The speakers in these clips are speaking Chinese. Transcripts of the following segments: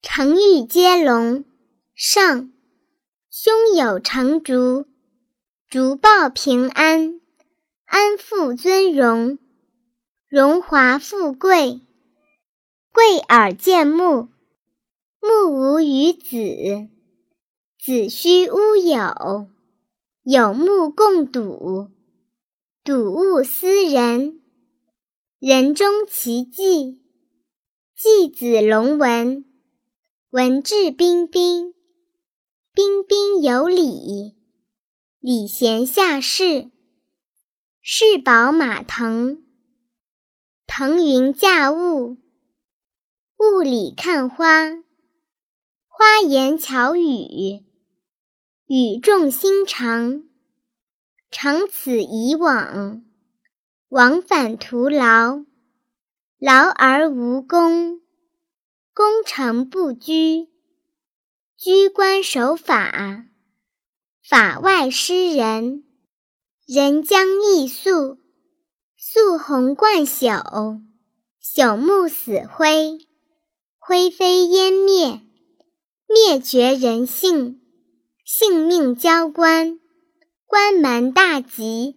成玉接龙，上。胸有成竹，竹报平安，安富尊荣，荣华富贵，贵而贱木，木无于子，子虚乌有，有目共睹，睹物思人，人终其纪，纪子龙文。文质彬彬，彬彬有礼，礼贤下士。士宝马腾，腾云驾雾，雾里看花，花言巧语，语重心长。长此以往，往返徒劳，劳而无功。功成不居，居官守法，法外施人，人将易肃，肃红冠朽，朽木死灰，灰飞烟灭，灭绝人性，性命交关，关门大吉，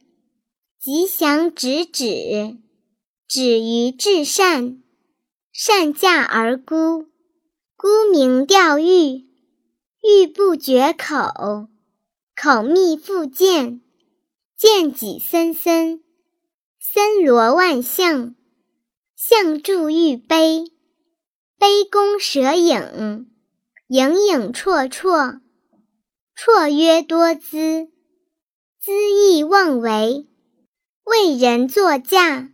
吉祥直指，止于至善。善价而沽，沽名钓誉，誉不绝口，口蜜腹剑，剑戟森森，森罗万象，象筑玉杯，杯弓蛇影，影影绰绰，绰约多姿，恣意妄为，为人作嫁，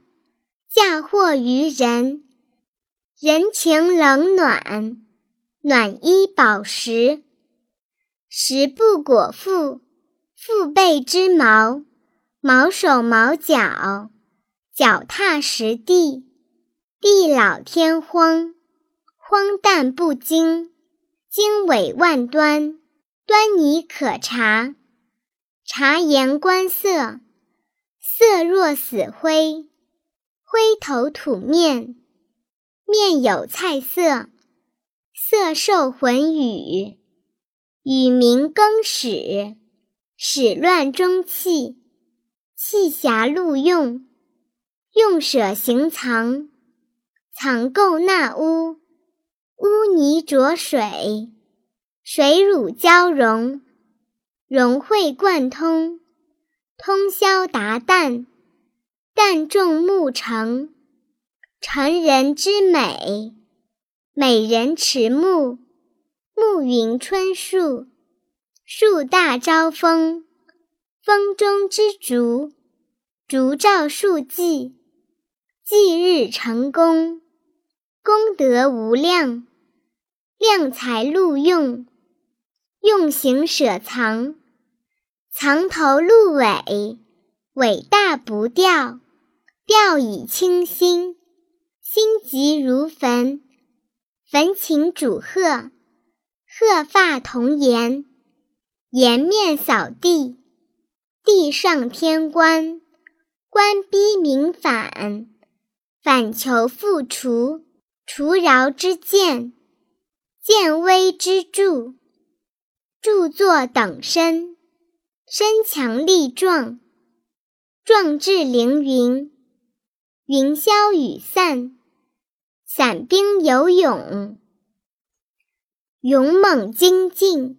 嫁祸于人。人情冷暖，暖衣饱食，食不果腹，腹背之毛，毛手毛脚，脚踏实地，地老天荒，荒诞不经，经纬万端，端倪可察，察言观色，色若死灰，灰头土面。面有菜色，色受浑语，语名更始，始乱终弃，弃瑕录用，用舍行藏，藏垢纳污，污泥浊水，水乳交融，融会贯通，通宵达旦，旦重暮成。成人之美，美人迟暮；暮云春树，树大招风；风中之烛，烛照数季；季日成功，功德无量；量才录用，用行舍藏；藏头露尾，尾大不掉，掉以轻心。心急如焚，焚琴煮鹤，鹤发童颜，颜面扫地，地上天官，官逼民反，反求复除，除饶之见，见微之著，著作等身，身强力壮，壮志凌云，云消雨散。散兵游泳，勇猛精进。